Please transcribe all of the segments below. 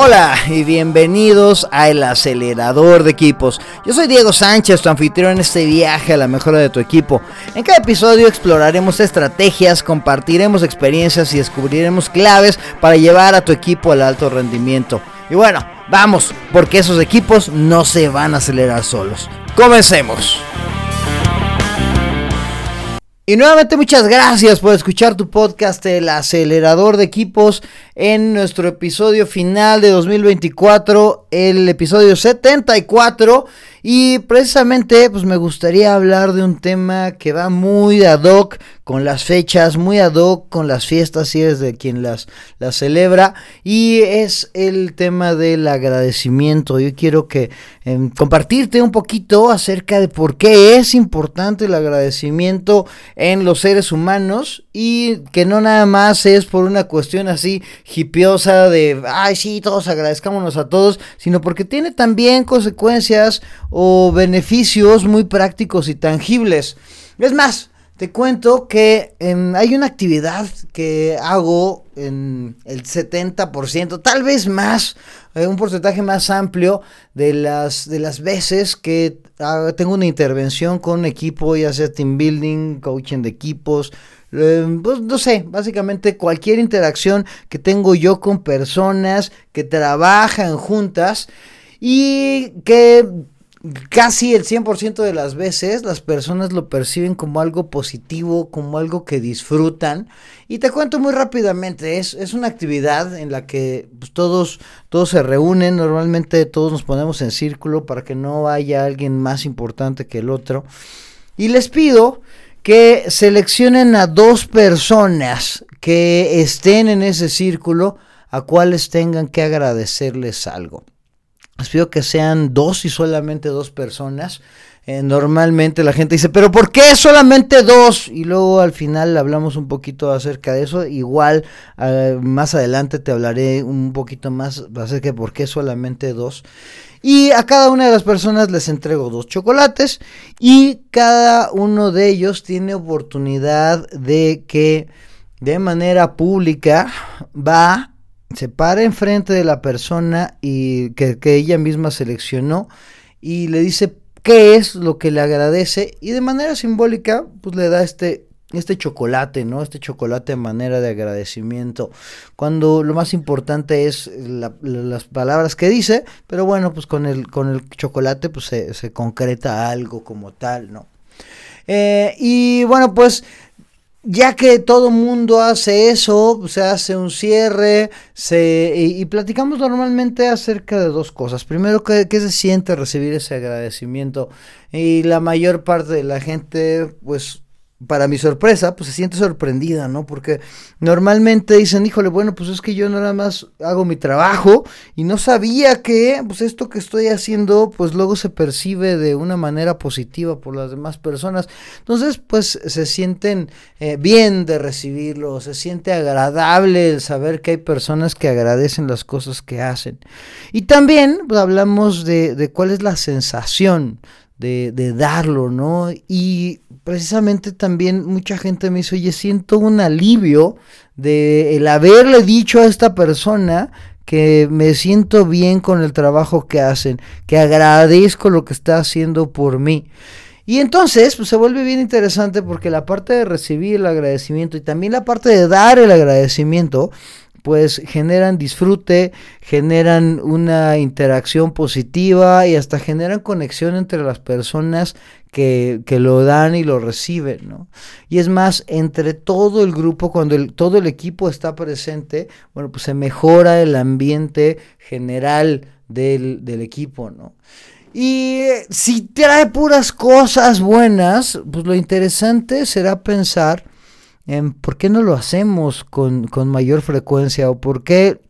Hola y bienvenidos a El Acelerador de Equipos. Yo soy Diego Sánchez, tu anfitrión en este viaje a la mejora de tu equipo. En cada episodio exploraremos estrategias, compartiremos experiencias y descubriremos claves para llevar a tu equipo al alto rendimiento. Y bueno, vamos, porque esos equipos no se van a acelerar solos. Comencemos. Y nuevamente muchas gracias por escuchar tu podcast El acelerador de equipos en nuestro episodio final de 2024, el episodio 74 y precisamente pues me gustaría hablar de un tema que va muy ad hoc con las fechas, muy ad hoc con las fiestas si es de quien las, celebra y es el tema del agradecimiento. Yo quiero que em, compartirte un poquito acerca de por qué es importante el agradecimiento en los seres humanos y que no nada más es por una cuestión así hipiosa de, ay sí, todos agradezcámonos a todos, sino porque tiene también consecuencias o beneficios muy prácticos y tangibles. Es más, te cuento que em, hay una actividad que hago en el 70%, tal vez más, eh, un porcentaje más amplio de las, de las veces que tengo una intervención con equipo, ya sea team building, coaching de equipos, em, pues no sé, básicamente cualquier interacción que tengo yo con personas que trabajan juntas y que casi el 100% de las veces las personas lo perciben como algo positivo, como algo que disfrutan. Y te cuento muy rápidamente, es, es una actividad en la que pues, todos, todos se reúnen, normalmente todos nos ponemos en círculo para que no haya alguien más importante que el otro. Y les pido que seleccionen a dos personas que estén en ese círculo a cuales tengan que agradecerles algo. Les pido que sean dos y solamente dos personas. Eh, normalmente la gente dice, pero ¿por qué solamente dos? Y luego al final hablamos un poquito acerca de eso. Igual eh, más adelante te hablaré un poquito más acerca de por qué solamente dos. Y a cada una de las personas les entrego dos chocolates y cada uno de ellos tiene oportunidad de que de manera pública va se para enfrente de la persona y que, ella misma seleccionó y le dice qué es lo que le agradece y de manera simbólica pues le da este este chocolate, ¿no? Este chocolate a manera de agradecimiento. Cuando lo más importante es las palabras que dice, pero bueno, pues con el, con el chocolate pues se, se concreta algo como tal, ¿no? Eh, y bueno, pues ya que todo mundo hace eso, se hace un cierre, se, y, platicamos normalmente acerca de dos cosas. Primero, ¿qué, ¿qué, se siente recibir ese agradecimiento? Y la mayor parte de la gente, pues para mi sorpresa, pues se siente sorprendida, ¿no? Porque normalmente dicen, híjole, bueno, pues es que yo nada más hago mi trabajo y no sabía que, pues esto que estoy haciendo, pues luego se percibe de una manera positiva por las demás personas. Entonces, pues se sienten eh, bien de recibirlo, se siente agradable el saber que hay personas que agradecen las cosas que hacen. Y también pues, hablamos de, de cuál es la sensación de, de, darlo, ¿no? Y precisamente también mucha gente me dice, oye, siento un alivio de el haberle dicho a esta persona que me siento bien con el trabajo que hacen, que agradezco lo que está haciendo por mí. Y entonces pues, se vuelve bien interesante porque la parte de recibir el agradecimiento y también la parte de dar el agradecimiento pues generan disfrute, generan una interacción positiva y hasta generan conexión entre las personas que, que, lo dan y lo reciben, ¿no? Y es más, entre todo el grupo, cuando el, todo el equipo está presente, bueno, pues se mejora el ambiente general del, del equipo, ¿no? Y si trae puras cosas buenas, pues lo interesante será pensar ¿por qué no lo hacemos con, con mayor frecuencia? ¿O por qué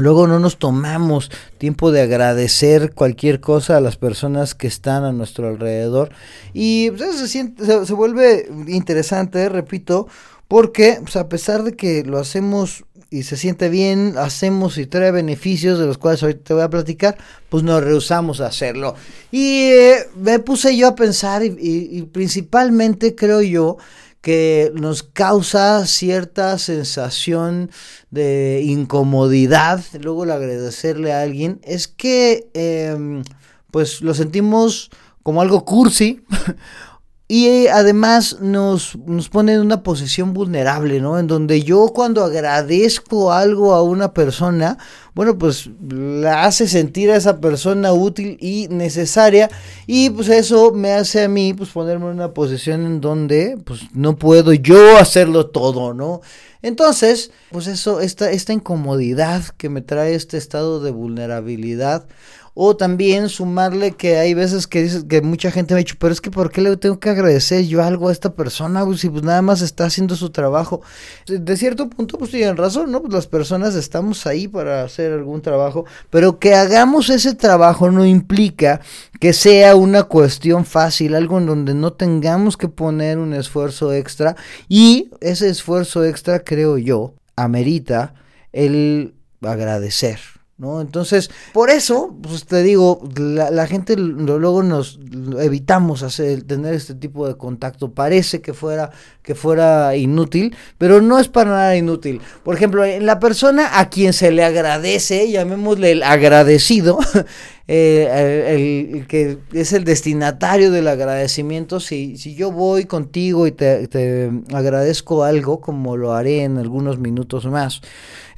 Luego no nos tomamos tiempo de agradecer cualquier cosa a las personas que están a nuestro alrededor. Y pues, se, siente, se, vuelve interesante, repito, porque pues, a pesar de que lo hacemos y se siente bien, hacemos y trae beneficios de los cuales hoy te voy a platicar, pues nos rehusamos a hacerlo. Y eh, me puse yo a pensar y principalmente creo yo que nos causa cierta sensación de incomodidad, luego el agradecerle a alguien, es que em, pues lo sentimos como algo cursi Y además nos, nos, pone en una posición vulnerable, ¿no? En donde yo cuando agradezco algo a una persona, bueno, pues la hace sentir a esa persona útil y necesaria. Y pues eso me hace a mí, pues ponerme en una posición en donde, pues no puedo yo hacerlo todo, ¿no? Entonces, pues eso, esta, esta incomodidad que me trae este estado de vulnerabilidad, o también sumarle que hay veces que dices que mucha gente me ha dicho, pero es que ¿por qué le tengo que agradecer yo algo a esta persona? Si pues nada más está haciendo su trabajo. De cierto punto, pues tienen razón, ¿no? Pues las personas estamos ahí para hacer algún trabajo, pero que hagamos ese trabajo no implica que sea una cuestión fácil, algo en donde no tengamos que poner un esfuerzo extra y ese esfuerzo extra, creo yo, amerita el agradecer. ¿No? Entonces, por eso, pues te digo, la, gente luego nos evitamos hacer, tener este tipo de contacto. Parece que fuera, que fuera inútil, pero no es para nada inútil. Por ejemplo, en la persona a quien se le agradece, llamémosle el agradecido, eh, el, que es el destinatario del agradecimiento, si, si yo voy contigo y te, te agradezco algo, como lo haré en algunos minutos más,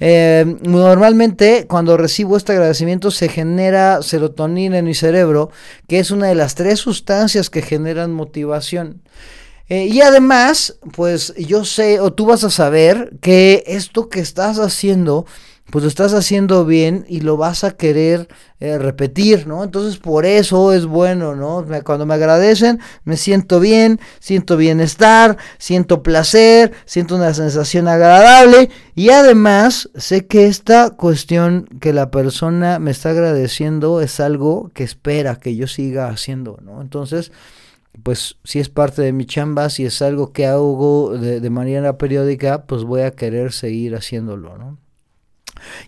eh, normalmente cuando recibo este agradecimiento se genera serotonina en mi cerebro, que es una de las tres sustancias que generan motivación. Eh, y además, pues yo sé, o tú vas a saber que esto que estás haciendo pues lo estás haciendo bien y lo vas a querer eh, repetir, ¿no? Entonces por eso es bueno, ¿no? cuando me agradecen, me siento bien, siento bienestar, siento placer, siento una sensación agradable y además sé que esta cuestión que la persona me está agradeciendo es algo que espera que yo siga haciendo, ¿no? Entonces, pues si es parte de mi chamba, si es algo que hago de, de manera periódica, pues voy a querer seguir haciéndolo, ¿no?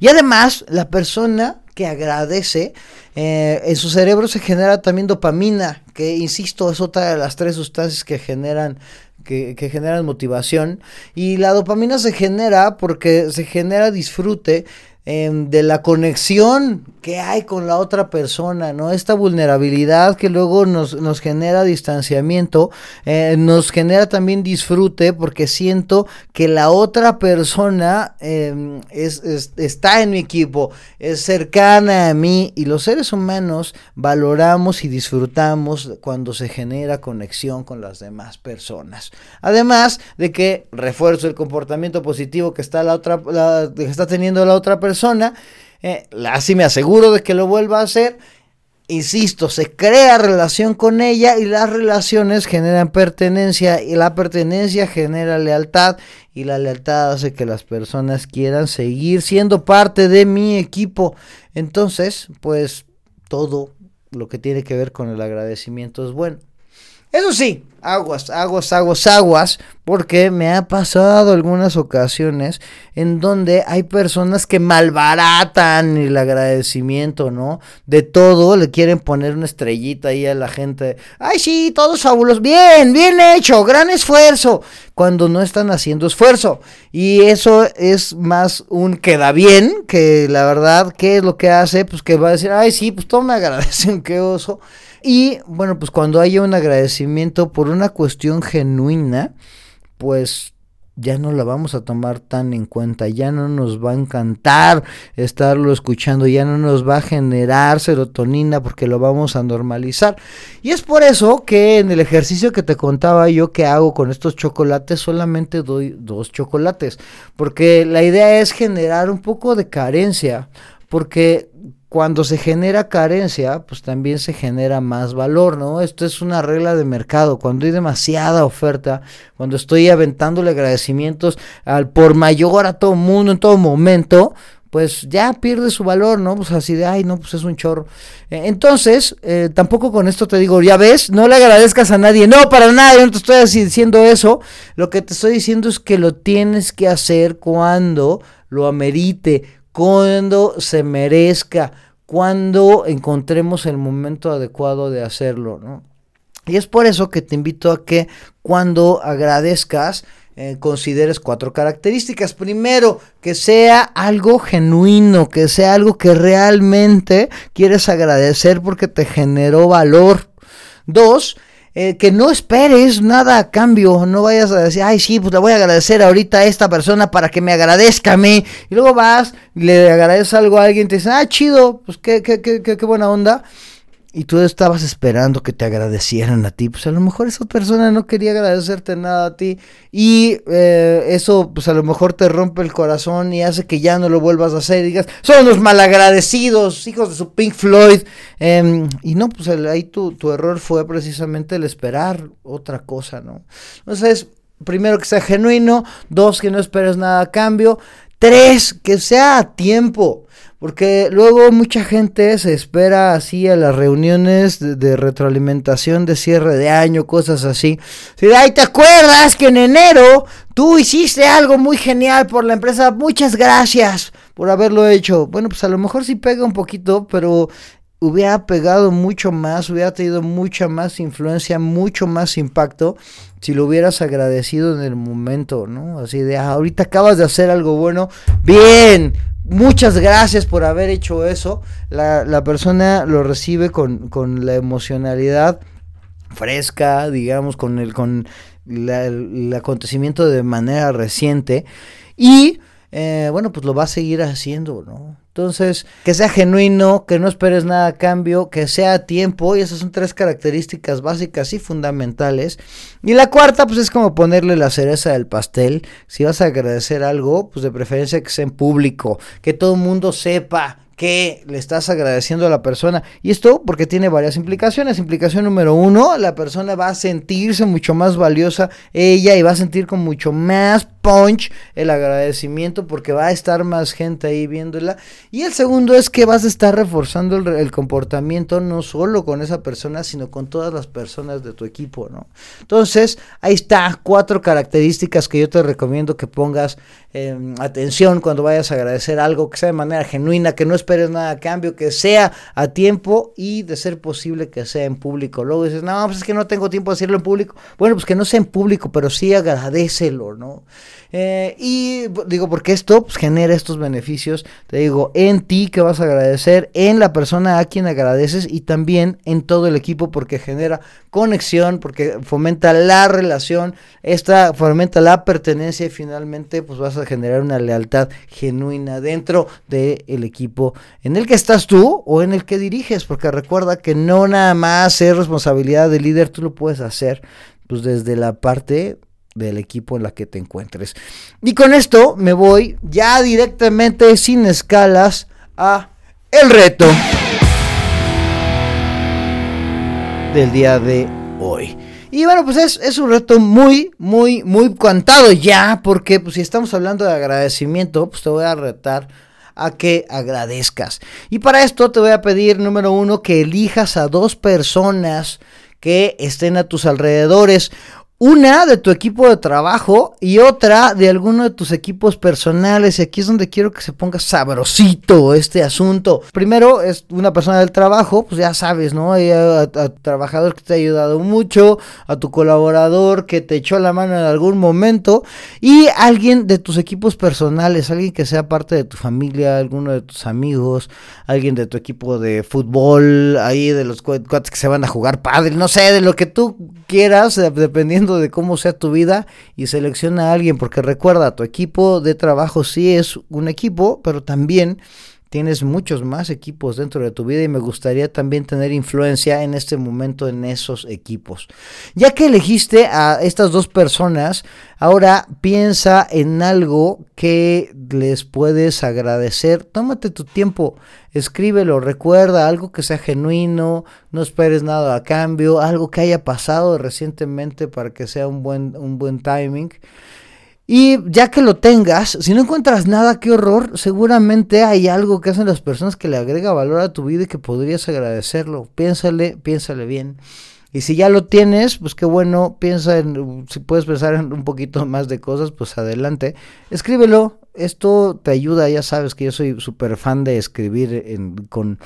Y además, la persona que agradece, eh, en su cerebro se genera también dopamina, que insisto, es otra de las tres sustancias que generan que, que, generan motivación. Y la dopamina se genera porque se genera disfrute Em, de la conexión que hay con la otra persona, ¿no? Esta vulnerabilidad que luego nos, nos genera distanciamiento, eh, nos genera también disfrute porque siento que la otra persona em, es, está en mi equipo, es cercana a mí y los seres humanos valoramos y disfrutamos cuando se genera conexión con las demás personas. Además de que refuerzo el comportamiento positivo que está, la otra, que está teniendo la otra persona, persona, eh, así me aseguro de que lo vuelva a hacer. Insisto, se crea relación con ella y las relaciones generan pertenencia y la pertenencia genera lealtad y la lealtad hace que las personas quieran seguir siendo parte de mi equipo. Entonces, pues todo lo que tiene que ver con el agradecimiento es bueno. Eso sí, aguas, aguas, aguas, aguas, porque me ha pasado algunas ocasiones en donde hay personas que malbaratan el agradecimiento, ¿no? De todo, le quieren poner una estrellita ahí a la gente. Ay, sí, todos fabulosos, bien, bien hecho, gran esfuerzo, cuando no están haciendo esfuerzo. Y eso es más un queda bien, que la verdad, ¿qué es lo que hace? Pues que va a decir, ay, sí, pues todo me agradecen, qué oso. Y bueno, pues cuando haya un agradecimiento por una cuestión genuina, pues ya no la vamos a tomar tan en cuenta, ya no nos va a encantar estarlo escuchando, ya no nos va a generar serotonina porque lo vamos a normalizar. Y es por eso que en el ejercicio que te contaba yo que hago con estos chocolates, solamente doy dos chocolates, porque la idea es generar un poco de carencia, porque cuando se genera carencia, pues también se genera más valor, ¿no? Esto es una regla de mercado. Cuando hay demasiada oferta, cuando estoy aventándole agradecimientos al por mayor a todo mundo en todo momento, pues ya pierde su valor, ¿no? Pues así de, ay, no, pues es un chorro. Eh, entonces, eh, tampoco con esto te digo, ya ves, no le agradezcas a nadie. No, para nada, yo no te estoy diciendo eso. Lo que te estoy diciendo es que lo tienes que hacer cuando lo amerite, cuando se merezca, cuando encontremos el momento adecuado de hacerlo, ¿no? Y es por eso que te invito a que cuando agradezcas, eh, consideres cuatro características. Primero, que sea algo genuino, que sea algo que realmente quieres agradecer porque te generó valor. Dos, eh, que no esperes nada a cambio, no vayas a decir, ay, sí, pues le voy a agradecer ahorita a esta persona para que me agradezca a mí. Y luego vas, le agradeces algo a alguien, te dice, ah, chido, pues qué, qué, qué, qué buena onda y tú estabas esperando que te agradecieran a ti, pues a lo mejor esa persona no quería agradecerte nada a ti y eh, eso pues a lo mejor te rompe el corazón y hace que ya no lo vuelvas a hacer y digas, son los malagradecidos, hijos de su Pink Floyd. Em, y no, pues ahí tu, tu error fue precisamente el esperar otra cosa, ¿no? Entonces, primero que sea genuino, dos, que no esperes nada a cambio, tres, que sea a tiempo. Porque luego mucha gente se espera así a las reuniones de, retroalimentación de cierre de año, cosas así. Si, ay, ¿te acuerdas que en enero tú hiciste algo muy genial por la empresa? Muchas gracias por haberlo hecho. Bueno, pues a lo mejor sí pega un poquito, pero hubiera pegado mucho más, hubiera tenido mucha más influencia, mucho más impacto si lo hubieras agradecido en el momento, ¿no? Así de, ah, ahorita acabas de hacer algo bueno, bien, muchas gracias por haber hecho eso. La, persona lo recibe con, con, la emocionalidad fresca, digamos, con el, con el acontecimiento de manera reciente. Y eh, bueno, pues lo va a seguir haciendo, ¿no? Entonces, que sea genuino, que no esperes nada a cambio, que sea a tiempo, y esas son tres características básicas y fundamentales. Y la cuarta, pues es como ponerle la cereza del pastel. Si vas a agradecer algo, pues de preferencia que sea en público, que todo el mundo sepa que le estás agradeciendo a la persona. Y esto porque tiene varias implicaciones. Implicación número uno, la persona va a sentirse mucho más valiosa ella y va a sentir con mucho más punch el agradecimiento porque va a estar más gente ahí viéndola. Y el segundo es que vas a estar reforzando el, comportamiento no solo con esa persona, sino con todas las personas de tu equipo, ¿no? Entonces, ahí está, cuatro características que yo te recomiendo que pongas em, atención cuando vayas a agradecer algo, que sea de manera genuina, que no esperes nada a cambio, que sea a tiempo y de ser posible que sea en público. Luego dices, no, pues es que no tengo tiempo de decirlo en público. Bueno, pues que no sea en público, pero sí agradecelo, ¿no? Eh, y digo, porque esto pues, genera estos beneficios, te digo, en ti que vas a agradecer, en la persona a quien agradeces y también en todo el equipo porque genera conexión, porque fomenta la relación, esta fomenta la pertenencia y finalmente pues vas a generar una lealtad genuina dentro del equipo en el que estás tú o en el que diriges, porque recuerda que no nada más es responsabilidad del líder, tú lo puedes hacer pues desde la parte del equipo en la que te encuentres. Y con esto me voy ya directamente sin escalas a el reto del día de hoy. Y bueno, pues es, es, un reto muy, muy, muy contado ya, porque pues si estamos hablando de agradecimiento, pues te voy a retar a que agradezcas. Y para esto te voy a pedir, número uno, que elijas a dos personas que estén a tus alrededores. Una de tu equipo de trabajo y otra de alguno de tus equipos personales. Y aquí es donde quiero que se ponga sabrosito este asunto. Primero es una persona del trabajo, pues ya sabes, ¿no? A, a, trabajador que te ha ayudado mucho, a tu colaborador que te echó la mano en algún momento y alguien de tus equipos personales, alguien que sea parte de tu familia, alguno de tus amigos, alguien de tu equipo de fútbol, ahí de los cuates que se van a jugar padre, no sé, de lo que tú quieras, dependiendo de cómo sea tu vida y selecciona a alguien, porque recuerda, tu equipo de trabajo sí es un equipo, pero también tienes muchos más equipos dentro de tu vida y me gustaría también tener influencia en este momento en esos equipos. Ya que elegiste a estas dos personas, ahora piensa en algo que les puedes agradecer. Tómate tu tiempo, escríbelo, recuerda algo que sea genuino, no esperes nada a cambio, algo que haya pasado recientemente para que sea un buen, un buen timing. Y ya que lo tengas, si no encuentras nada, qué horror, seguramente hay algo que hacen las personas que le agrega valor a tu vida y que podrías agradecerlo. Piénsale, piénsale bien. Y si ya lo tienes, pues qué bueno, piensa en, si puedes pensar en un poquito más de cosas, pues adelante. Escríbelo, esto te ayuda, ya sabes que yo soy súper fan de escribir con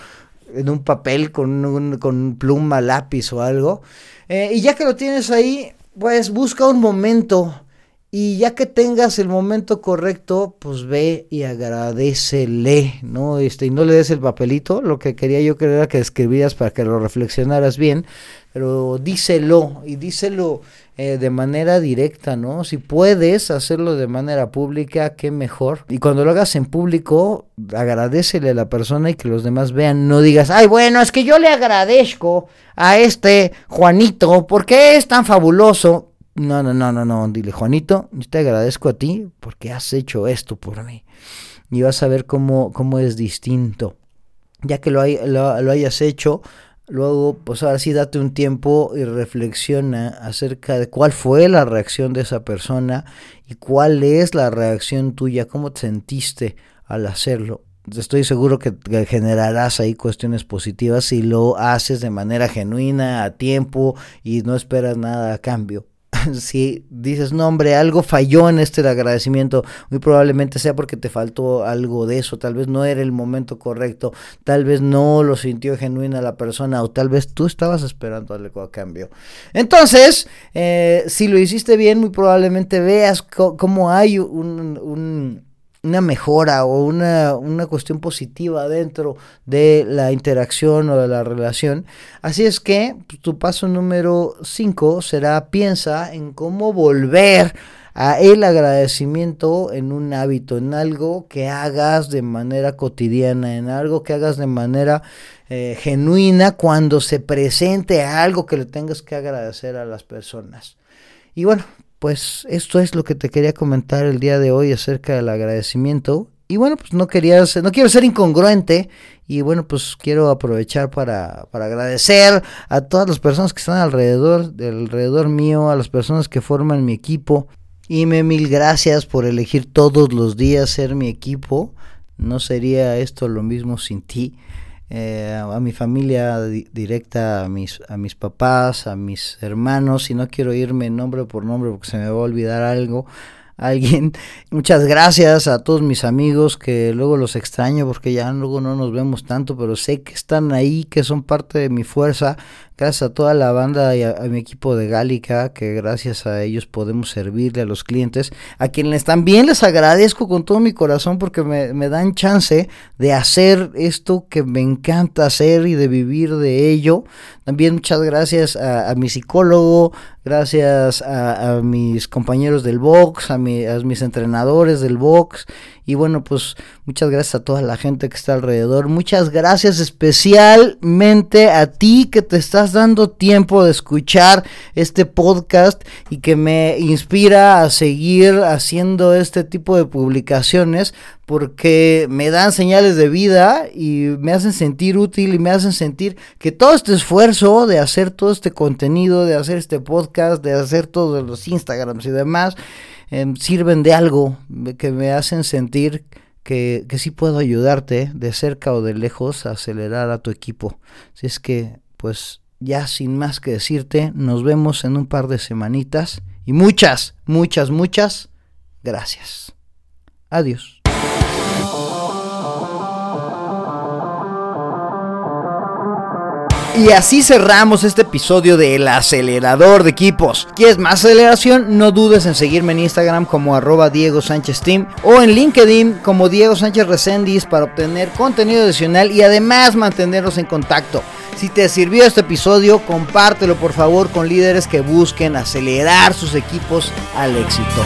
en un papel con, un, con pluma, lápiz o algo. Eh, y ya que lo tienes ahí, pues busca un momento y ya que tengas el momento correcto, pues ve y agradecele, ¿no? Este, y no le des el papelito, lo que quería yo creer era que escribías para que lo reflexionaras bien, pero díselo y díselo eh, de manera directa, ¿no? Si puedes hacerlo de manera pública, qué mejor. Y cuando lo hagas en público, agradecele a la persona y que los demás vean, no digas, ay, bueno, es que yo le agradezco a este Juanito, porque es tan fabuloso? No, no, no, no, no. Dile, Juanito, yo te agradezco a ti porque has hecho esto por mí. Y vas a ver cómo, cómo es distinto. Ya que lo, lo, hayas hecho, luego, pues ahora sí date un tiempo y reflexiona acerca de cuál fue la reacción de esa persona y cuál es la reacción tuya, cómo te sentiste al hacerlo. Estoy seguro que generarás ahí cuestiones positivas si lo haces de manera genuina, a tiempo y no esperas nada a cambio. si dices, no hombre, algo falló en este agradecimiento, muy probablemente sea porque te faltó algo de eso, tal vez no era el momento correcto, tal vez no lo sintió genuina la persona o tal vez tú estabas esperando algo a cambio. Entonces, eh, si lo hiciste bien, muy probablemente veas cómo hay un una mejora o una, una, cuestión positiva dentro de la interacción o de la relación. Así es que pues, tu paso número 5 será piensa en cómo volver a el agradecimiento en un hábito, en algo que hagas de manera cotidiana, en algo que hagas de manera eh, genuina cuando se presente algo que le tengas que agradecer a las personas. Y bueno, pues esto es lo que te quería comentar el día de hoy acerca del agradecimiento. Y bueno, pues no quería ser, no quiero ser incongruente y bueno, pues quiero aprovechar para, para agradecer a todas las personas que están alrededor, alrededor mío, a las personas que forman mi equipo. Y me mil gracias por elegir todos los días ser mi equipo. No sería esto lo mismo sin ti. Eh, a mi familia directa, a mis, a mis papás, a mis hermanos, y no quiero irme nombre por nombre porque se me va a olvidar algo, alguien. Muchas gracias a todos mis amigos que luego los extraño porque ya luego no nos vemos tanto, pero sé que están ahí, que son parte de mi fuerza Gracias a toda la banda y a, mi equipo de Gálica, que gracias a ellos podemos servirle a los clientes, a quienes también les agradezco con todo mi corazón porque me, dan chance de hacer esto que me encanta hacer y de vivir de ello. También muchas gracias a, mi psicólogo, gracias a, mis compañeros del box, a, a mis entrenadores del box y bueno, pues muchas gracias a toda la gente que está alrededor. Muchas gracias especialmente a ti que te estás dando tiempo de escuchar este podcast y que me inspira a seguir haciendo este tipo de publicaciones porque me dan señales de vida y me hacen sentir útil y me hacen sentir que todo este esfuerzo de hacer todo este contenido, de hacer este podcast, de hacer todos los Instagrams y demás, Em, sirven de algo, que me hacen sentir que, que sí puedo ayudarte de cerca o de lejos a acelerar a tu equipo. Si es que, pues ya sin más que decirte, nos vemos en un par de semanitas y muchas, muchas, muchas gracias. Adiós. Y así cerramos este episodio del acelerador de equipos. ¿Quieres más aceleración? No dudes en seguirme en Instagram como arroba Diego Sánchez Team o en LinkedIn como Diego Sánchez Resendiz para obtener contenido adicional y además mantenernos en contacto. Si te sirvió este episodio, compártelo por favor con líderes que busquen acelerar sus equipos al éxito.